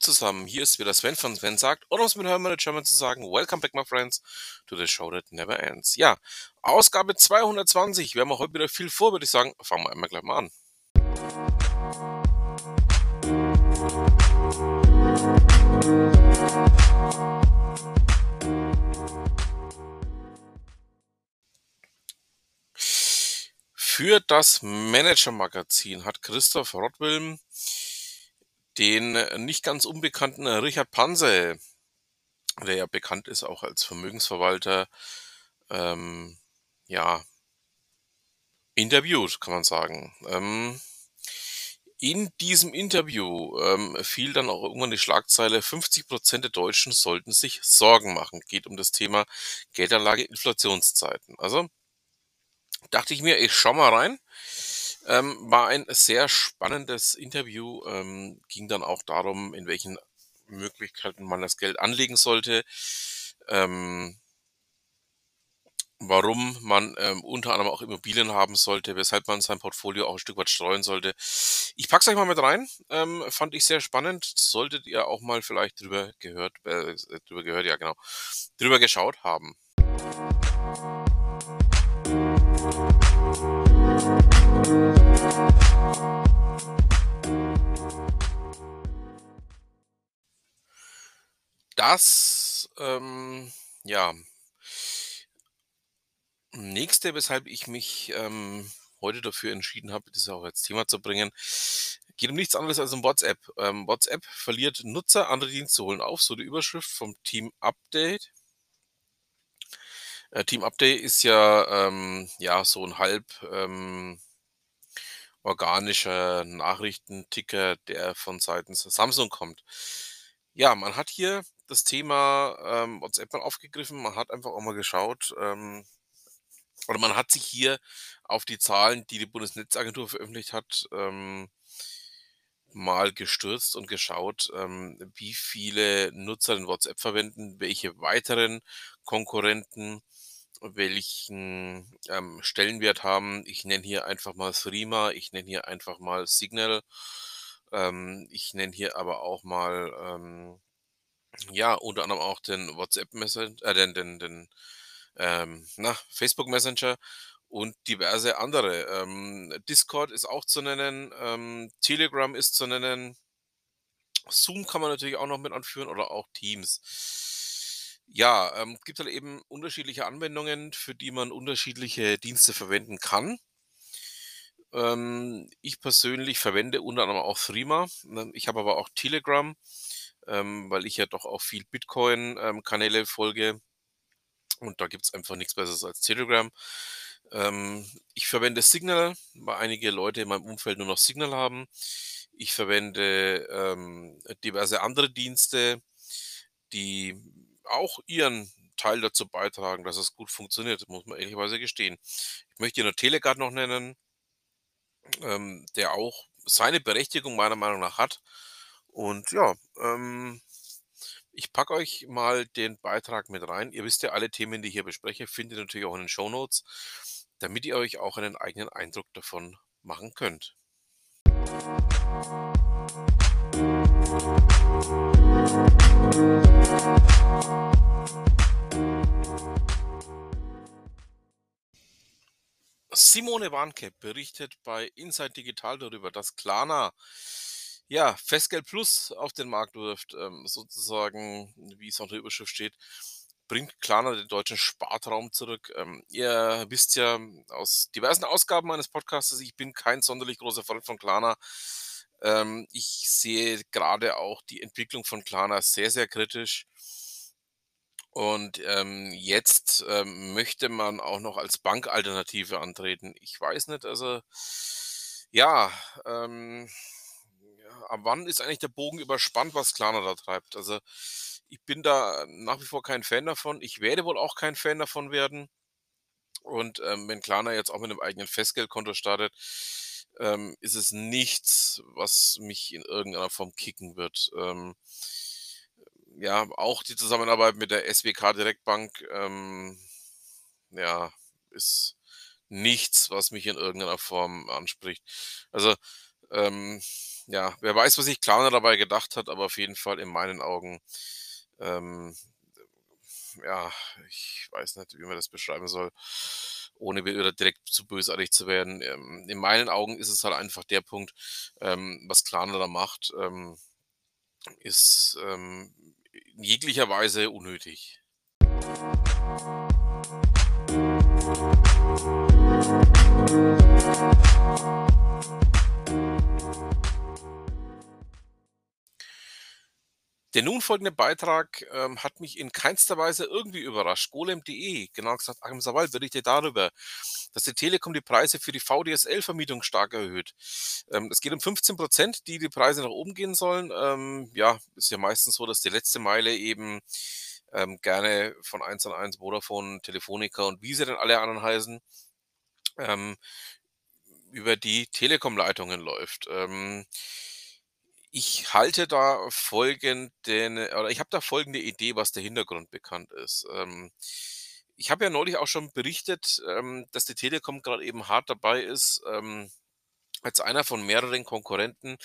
zusammen, hier ist wieder Sven von Sven sagt, oder um es mit Hermann German zu sagen, Welcome back my friends to the show that never ends. Ja, Ausgabe 220, wir haben auch heute wieder viel vor, würde ich sagen, fangen wir einmal gleich mal an. Für das Manager-Magazin hat Christoph Rottwilm den nicht ganz unbekannten Richard Panse, der ja bekannt ist auch als Vermögensverwalter, ähm, ja, interviewt, kann man sagen. Ähm, in diesem Interview ähm, fiel dann auch irgendwann die Schlagzeile, 50 Prozent der Deutschen sollten sich Sorgen machen. Geht um das Thema Geldanlage Inflationszeiten. Also dachte ich mir, ich schau mal rein. Ähm, war ein sehr spannendes Interview. Ähm, ging dann auch darum, in welchen Möglichkeiten man das Geld anlegen sollte. Ähm, warum man ähm, unter anderem auch Immobilien haben sollte, weshalb man sein Portfolio auch ein Stück weit streuen sollte. Ich pack's euch mal mit rein. Ähm, fand ich sehr spannend. Solltet ihr auch mal vielleicht drüber gehört, äh, drüber gehört, ja genau, drüber geschaut haben. Das, ähm, ja. Nächste, weshalb ich mich ähm, heute dafür entschieden habe, das auch als Thema zu bringen, geht um nichts anderes als um WhatsApp. Ähm, WhatsApp verliert Nutzer, andere Dienste holen auf, so die Überschrift vom Team Update. Äh, Team Update ist ja, ähm, ja so ein halb ähm, organischer Nachrichtenticker, der von seitens Samsung kommt. Ja, man hat hier das Thema ähm, WhatsApp mal aufgegriffen. Man hat einfach auch mal geschaut, ähm, oder man hat sich hier auf die Zahlen, die die Bundesnetzagentur veröffentlicht hat, ähm, mal gestürzt und geschaut, ähm, wie viele Nutzer den WhatsApp verwenden, welche weiteren Konkurrenten welchen ähm, Stellenwert haben. Ich nenne hier einfach mal Threema, ich nenne hier einfach mal Signal, ähm, ich nenne hier aber auch mal ähm, ja, unter anderem auch den WhatsApp Messenger, äh, den, den, den ähm, na, Facebook Messenger und diverse andere. Ähm, Discord ist auch zu nennen, ähm, Telegram ist zu nennen, Zoom kann man natürlich auch noch mit anführen oder auch Teams. Ja, ähm, gibt halt eben unterschiedliche Anwendungen, für die man unterschiedliche Dienste verwenden kann. Ähm, ich persönlich verwende unter anderem auch Threema. Ne, ich habe aber auch Telegram ähm, weil ich ja doch auch viel Bitcoin-Kanäle ähm, folge. Und da gibt es einfach nichts Besseres als Telegram. Ähm, ich verwende Signal, weil einige Leute in meinem Umfeld nur noch Signal haben. Ich verwende ähm, diverse andere Dienste, die auch ihren Teil dazu beitragen, dass es gut funktioniert, muss man ehrlicherweise gestehen. Ich möchte hier nur Telegard noch nennen, ähm, der auch seine Berechtigung meiner Meinung nach hat. Und ja, ähm, ich packe euch mal den Beitrag mit rein. Ihr wisst ja, alle Themen, die ich hier bespreche, findet ihr natürlich auch in den Show Notes, damit ihr euch auch einen eigenen Eindruck davon machen könnt. Simone Warnke berichtet bei Inside Digital darüber, dass Klarna ja, Festgeld Plus auf den Markt wirft, ähm, sozusagen, wie es auf der Überschrift steht, bringt Klarna den deutschen Spartraum zurück. Ähm, ihr wisst ja aus diversen Ausgaben meines Podcasts, ich bin kein sonderlich großer Freund von Klarna. Ähm, ich sehe gerade auch die Entwicklung von Klarna sehr, sehr kritisch. Und ähm, jetzt ähm, möchte man auch noch als Bankalternative antreten. Ich weiß nicht, also ja, ähm, ab wann ist eigentlich der Bogen überspannt, was Klarna da treibt? Also ich bin da nach wie vor kein Fan davon. Ich werde wohl auch kein Fan davon werden. Und ähm, wenn Klarna jetzt auch mit einem eigenen Festgeldkonto startet, ähm, ist es nichts, was mich in irgendeiner Form kicken wird. Ähm, ja, auch die Zusammenarbeit mit der SWK Direktbank, ähm, ja, ist nichts, was mich in irgendeiner Form anspricht. Also, ähm, ja, wer weiß, was sich Klarna dabei gedacht hat, aber auf jeden Fall in meinen Augen, ähm, ja, ich weiß nicht, wie man das beschreiben soll, ohne wieder direkt zu bösartig zu werden. Ähm, in meinen Augen ist es halt einfach der Punkt, ähm, was Klarna da macht, ähm, ist, ähm, in jeglicher Weise unnötig. Der nun folgende Beitrag, ähm, hat mich in keinster Weise irgendwie überrascht. golem.de, genau gesagt Achim Sawal berichtet darüber, dass die Telekom die Preise für die VDSL-Vermietung stark erhöht. Ähm, es geht um 15% die die Preise nach oben gehen sollen. Ähm, ja, ist ja meistens so, dass die letzte Meile eben, ähm, gerne von 1&1, Vodafone, Telefonica und wie sie denn alle anderen heißen, ähm, über die Telekom-Leitungen läuft. Ähm ich halte da folgenden oder ich habe da folgende Idee, was der Hintergrund bekannt ist. Ähm, ich habe ja neulich auch schon berichtet, ähm, dass die Telekom gerade eben hart dabei ist, ähm, als einer von mehreren Konkurrenten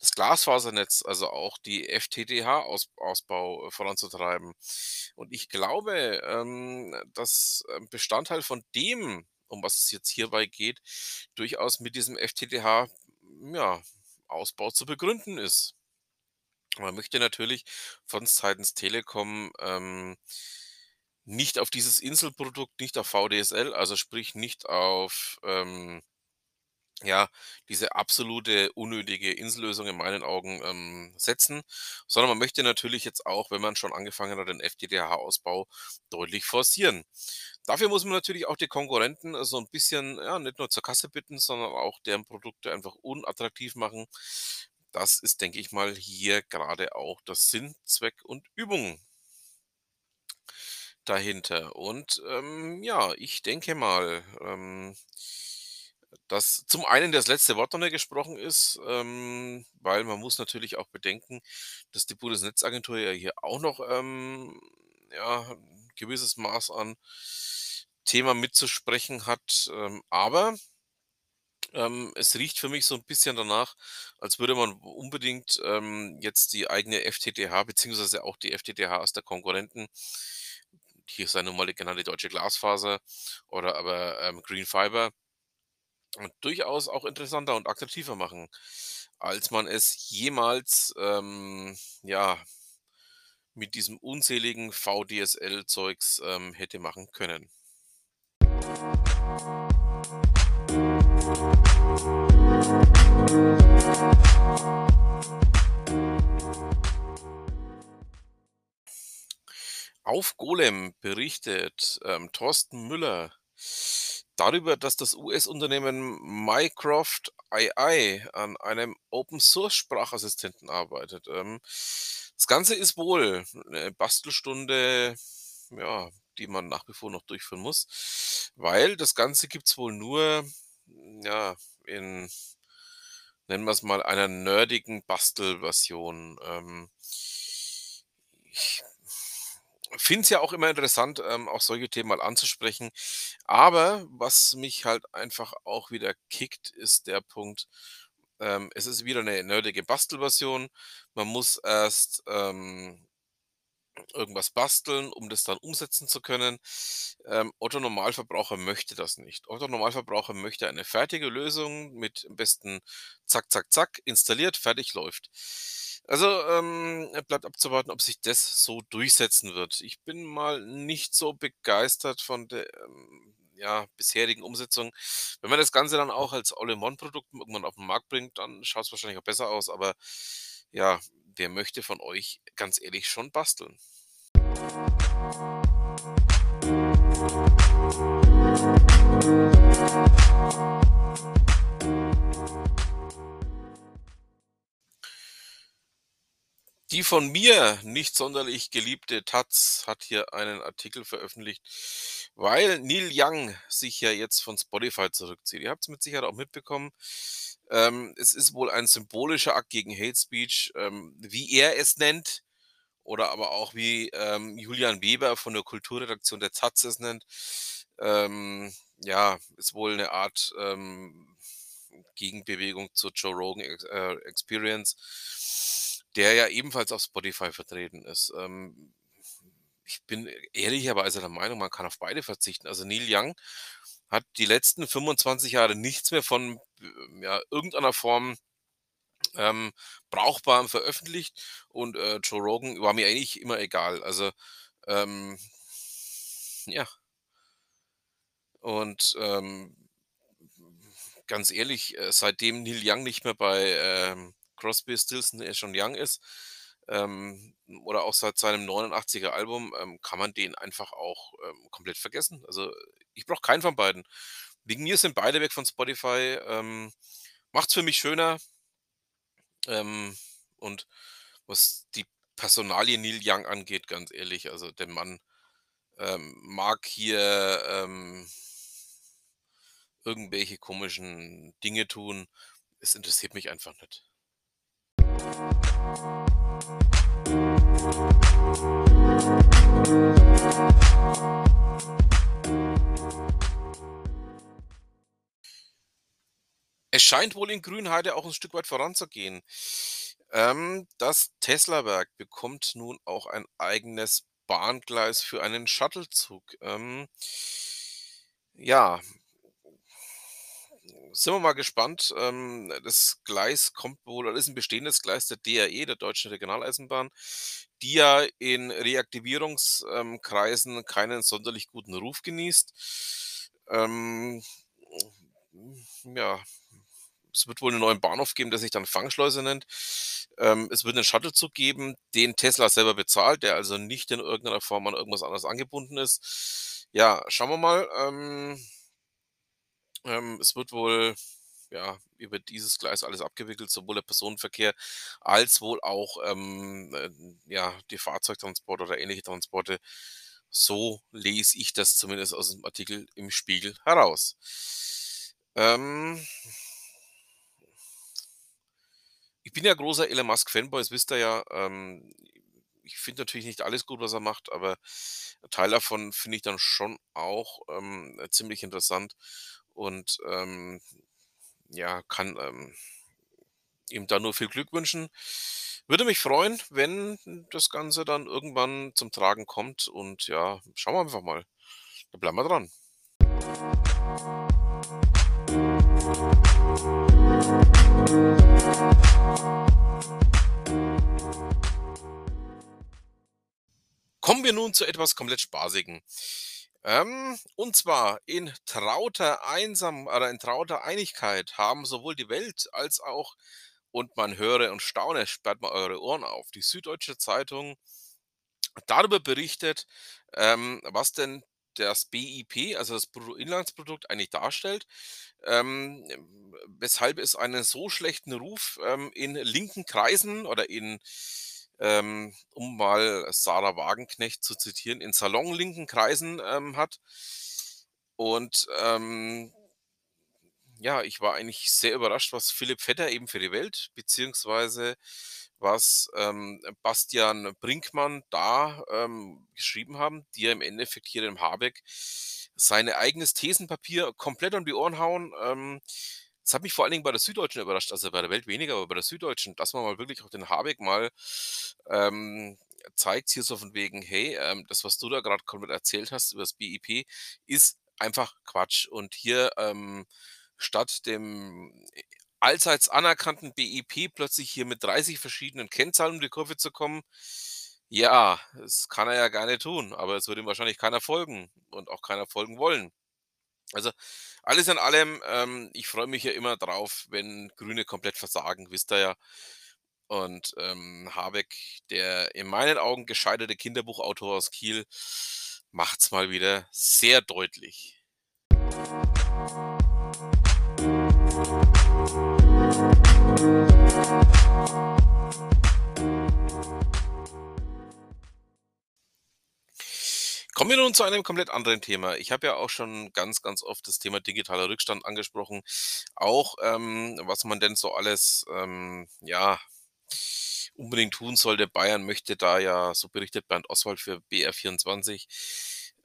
das Glasfasernetz, also auch die FTTH-Aus Ausbau äh, voranzutreiben. Und ich glaube, ähm, dass ein Bestandteil von dem, um was es jetzt hierbei geht, durchaus mit diesem FTTH, ja, Ausbau zu begründen ist. Man möchte natürlich von seitens Telekom, ähm, nicht auf dieses Inselprodukt, nicht auf VDSL, also sprich nicht auf, ähm, ja, diese absolute unnötige Insellösung in meinen Augen, ähm, setzen, sondern man möchte natürlich jetzt auch, wenn man schon angefangen hat, den FTTH-Ausbau deutlich forcieren. Dafür muss man natürlich auch die Konkurrenten so ein bisschen, ja, nicht nur zur Kasse bitten, sondern auch deren Produkte einfach unattraktiv machen. Das ist, denke ich mal, hier gerade auch das Sinn, Zweck und Übung dahinter. Und, ähm, ja, ich denke mal, ähm, dass zum einen das letzte Wort noch nicht gesprochen ist, ähm, weil man muss natürlich auch bedenken, dass die Bundesnetzagentur ja hier auch noch, ähm, ja, 'n gewisses Maß an Thema mitzusprechen hat. Ähm, aber ähm, es riecht für mich so 'n bisschen danach, als würde man unbedingt, ähm, jetzt die eigene FTTH beziehungsweise auch die FTTHs der Konkurrenten hier sei nun mal die genannte Deutsche Glasfaser oder aber, ähm, Green Fiber durchaus auch interessanter und attraktiver machen, als man es jemals, ähm, ja mit diesem unzähligen VDSL-Zeugs, ähm, hätte machen können. Auf Golem berichtet, ähm, Thorsten Müller darüber, dass das US-Unternehmen Mycroft AI an einem Open-Source-Sprachassistenten arbeitet. Ähm, das Ganze ist wohl 'ne Bastelstunde, ja, die man nach wie vor noch durchführen muss, weil das Ganze gibt's wohl nur, ja, in, nennen wir's mal, einer nerdigen Bastelversion. Ähm, ich finde es ja auch immer interessant, ähm, auch solche Themen mal anzusprechen. Aber was mich halt einfach auch wieder kickt, ist der Punkt, ähm, es ist wieder 'ne nerdige Bastelversion. Man muss erst, ähm irgendwas basteln, um das dann umsetzen zu können. Ähm, Otto Normalverbraucher möchte das nicht. Otto Normalverbraucher möchte eine fertige Lösung mit am besten zack, zack, zack, installiert, fertig, läuft. Also, ähm, bleibt abzuwarten, ob sich das so durchsetzen wird. Ich bin mal nicht so begeistert von der, ähm, ja, bisherigen Umsetzung. Wenn man das Ganze dann auch als All-in-One-Produkt irgendwann auf 'n Markt bringt, dann schaut's wahrscheinlich auch besser aus, aber ja, wer möchte von euch ganz ehrlich schon basteln? Die von mir nicht sonderlich geliebte taz hat hier einen Artikel veröffentlicht, weil Neil Young sich ja jetzt von Spotify zurückzieht. Ihr habt's mit Sicherheit auch mitbekommen. Ähm, es ist wohl ein symbolischer Akt gegen Hate Speech, ähm, wie er es nennt oder aber auch wie, ähm, Julian Weber von der Kulturredaktion der taz es nennt. Ähm, ja, ist wohl 'ne Art, ähm, Gegenbewegung zur Joe Rogan äh, Experience, der ja ebenfalls auf Spotify vertreten ist. Ähm, ich bin ehrlicherweise der Meinung, man kann auf beide verzichten. Also Neil Young hat die letzten 25 Jahre nichts mehr von äh, ja, irgendeiner Form ähm, Brauchbarem veröffentlicht und äh, Joe Rogan war mir eigentlich immer egal. Also ähm, ja. Und ähm, ganz ehrlich, äh, seitdem Neil Young nicht mehr bei ähm, Crosby, Stills Nash und Young ist, ähm, oder auch seit seinem 89er Album, ähm, kann man den einfach auch ähm, komplett vergessen. Also ich brauche keinen von beiden. Wegen mir sind beide weg von Spotify. Ähm, macht's für mich schöner. Ähm, und was die Personalie Neil Young angeht, ganz ehrlich, also der Mann ähm, mag hier ähm, irgendwelche komischen Dinge tun. Es interessiert mich einfach nicht. Es scheint wohl in Grünheide auch ein Stück weit voranzugehen. Ähm, das Teslawerk bekommt nun auch ein eigenes Bahngleis für einen Shuttlezug. Ähm, ja, sind wir mal gespannt. Ähm, das Gleis kommt wohl oder ist ein bestehendes Gleis der DRE, der Deutschen Regionaleisenbahn, die ja in Reaktivierungskreisen keinen sonderlich guten Ruf genießt. Ähm, ja, es wird wohl einen neuen Bahnhof geben, der sich dann Fangschleuse nennt. Ähm, es wird einen Shuttlezug geben, den Tesla selber bezahlt, der also nicht in irgendeiner Form an irgendwas anderes angebunden ist. Ja, schauen wir mal. Ähm, es wird wohl ja, über dieses Gleis alles abgewickelt, sowohl der Personenverkehr als wohl auch ähm, äh, ja, die Fahrzeugtransporte oder ähnliche Transporte. So lese ich das zumindest aus dem Artikel im Spiegel heraus. Ähm, ich bin ja großer Elon Musk Fanboy, das wisst ihr ja. Ähm, ich finde natürlich nicht alles gut, was er macht, aber ein Teil davon finde ich dann schon auch ähm, ziemlich interessant und ähm, ja, kann ähm, ihm da nur viel Glück wünschen. Würde mich freuen, wenn das Ganze dann irgendwann zum Tragen kommt und ja, schauen wir einfach mal. Da bleiben wir dran. Kommen wir nun zu etwas komplett Spaßigen. Ähm, und zwar in trauter Einsam oder in trauter Einigkeit haben sowohl die Welt als auch und man höre und staune, sperrt mal eure Ohren auf, die Süddeutsche Zeitung darüber berichtet, ähm, was denn das BIP, also das Bruttoinlandsprodukt, eigentlich darstellt, ähm, weshalb es einen so schlechten Ruf ähm, in linken Kreisen oder in ähm, um mal Sarah Wagenknecht zu zitieren, in salonlinken Kreisen ähm, hat. Und ähm, ja, ich war eigentlich sehr überrascht, was Philipp Vetter eben für die Welt, beziehungsweise was ähm, Bastian Brinkmann da ähm, geschrieben haben, die ja im Endeffekt hier dem Habeck seine eigenes Thesenpapier komplett um die Ohren hauen. Ähm, das hat mich vor allen Dingen bei der Süddeutschen überrascht, also bei der Welt weniger, aber bei der Süddeutschen, dass man mal wirklich auch den Habeck mal ähm, zeigt, hier so von wegen, hey, ähm, das, was du da gerade komplett erzählt hast über das BIP, ist einfach Quatsch. Und hier ähm, statt dem allseits anerkannten BIP plötzlich hier mit 30 verschiedenen Kennzahlen um die Kurve zu kommen, ja, das kann er ja gerne tun, aber es wird ihm wahrscheinlich keiner folgen und auch keiner folgen wollen. Also alles in allem, ähm, ich freue mich ja immer drauf, wenn Grüne komplett versagen, wisst ihr ja. Und ähm, Habeck, der in meinen Augen gescheiterte Kinderbuchautor aus Kiel, macht's mal wieder sehr deutlich. Kommen nun zu einem komplett anderen Thema. Ich habe ja auch schon ganz, ganz oft das Thema digitaler Rückstand angesprochen. Auch ähm, was man denn so alles, ähm, ja, unbedingt tun sollte. Bayern möchte da ja, so berichtet Bernd Oswald für BR24,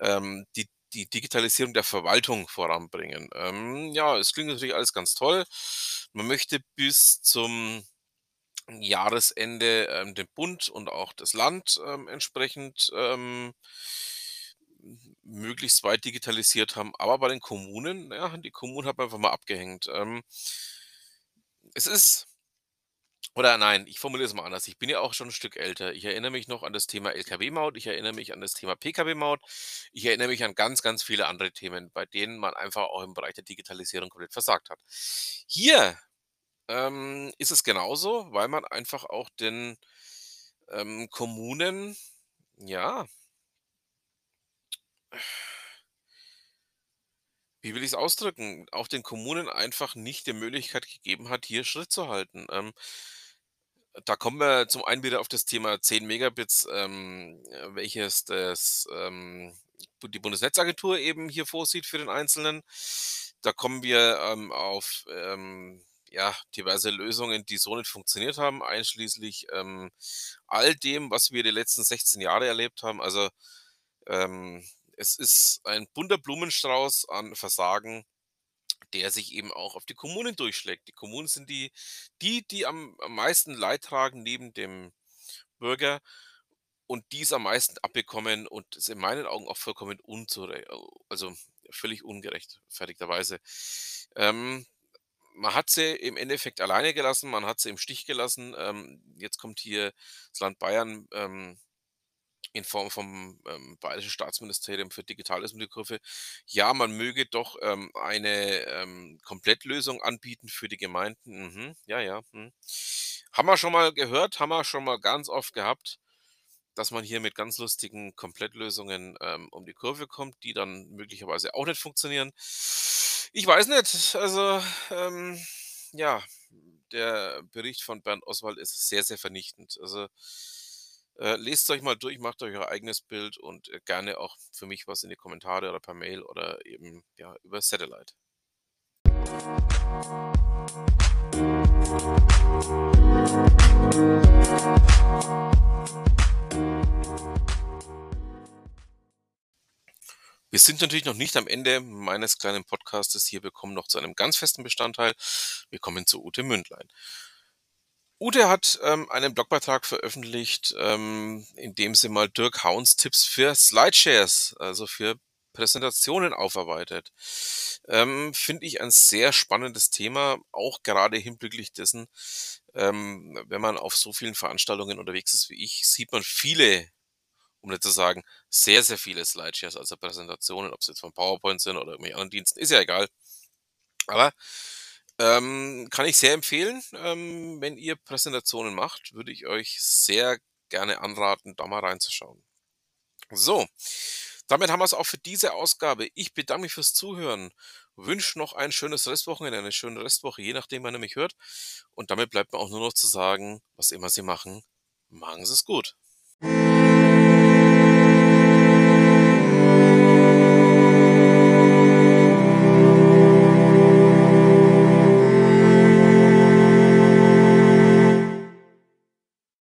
ähm, die die Digitalisierung der Verwaltung voranbringen. Ähm, ja, es klingt natürlich alles ganz toll. Man möchte bis zum Jahresende, ähm, den Bund und auch das Land, ähm, entsprechend, ähm möglichst weit digitalisiert haben. Aber bei den Kommunen, ja, die Kommunen hat man einfach mal abgehängt. Ähm es ist oder nein, ich formuliere es mal anders. Ich bin ja auch schon 'n Stück älter. Ich erinnere mich noch an das Thema Lkw-Maut, ich erinnere mich an das Thema Pkw-Maut. Ich erinnere mich an ganz, ganz viele andere Themen, bei denen man einfach auch im Bereich der Digitalisierung komplett versagt hat. Hier, ähm, ist es genauso, weil man einfach auch den, ähm, Kommunen, ja wie will ich's ausdrücken, auch den Kommunen einfach nicht die Möglichkeit gegeben hat, hier Schritt zu halten. Ähm, da kommen wir zum einen wieder auf das Thema 10 Megabits, ähm, äh, welches das, ähm, die Bundesnetzagentur eben hier vorsieht für den Einzelnen. Da kommen wir, ähm, auf, ähm, ja, diverse Lösungen, die so nicht funktioniert haben, einschließlich, ähm, all dem, was wir die letzten 16 Jahre erlebt haben. Also, ähm, es ist ein bunter Blumenstrauß an Versagen, der sich eben auch auf die Kommunen durchschlägt. Die Kommunen sind die die, die am meisten Leid tragen neben dem Bürger und die's am meisten abbekommen und ist in meinen Augen auch vollkommen unzure also, völlig ungerechtfertigterweise. Ähm, man hat sie im Endeffekt alleine gelassen, man hat sie im Stich gelassen. Ähm, jetzt kommt hier das Land Bayern, ähm, in Form vom, ähm, Bayerischen Staatsministerium für Digitales die Kurve. Ja, man möge doch, ähm, eine, ähm, Komplettlösung anbieten für die Gemeinden. Mhm, ja, ja, mhm. Haben wir schon mal gehört, haben wir schon mal ganz oft gehabt, dass man hier mit ganz lustigen Komplettlösungen, ähm, um die Kurve kommt, die dann möglicherweise auch nicht funktionieren. Ich weiß nicht, also, ähm, ja, der Bericht von Bernd Oswald ist sehr, sehr vernichtend. Also, äh, lest's euch mal durch, macht euch euer eigenes Bild und, äh, gerne auch für mich was in die Kommentare oder per Mail oder eben, ja, über Satellite. Wir sind natürlich noch nicht am Ende meines kleinen Podcastes hier. Wir kommen noch zu einem ganz festen Bestandteil. Wir kommen zu Ute Mündlein. Ute hat, ähm, einen Blogbeitrag veröffentlicht, ähm, in dem sie mal Dirk Hauns Tipps für Slideshares, also für Präsentationen aufarbeitet. Ähm, finde ich ein sehr spannendes Thema, auch gerade hinblicklich dessen, ähm, wenn man auf so vielen Veranstaltungen unterwegs ist wie ich, sieht man viele, um nicht zu sagen, sehr, sehr viele Slideshares, also Präsentationen, ob's jetzt von PowerPoint sind oder irgendwelchen anderen Diensten, ist ja egal. Aber, ähm, kann ich sehr empfehlen. Ähm, wenn ihr Präsentationen macht, würde ich euch sehr gerne anraten, da mal reinzuschauen. So, damit haben wir's auch für diese Ausgabe. Ich bedanke mich fürs Zuhören, wünsche noch ein schönes Restwochenende, eine schöne Restwoche, je nachdem, wann ihr mich hört. Und damit bleibt mir auch nur noch zu sagen, was immer Sie machen, machen Sie's gut.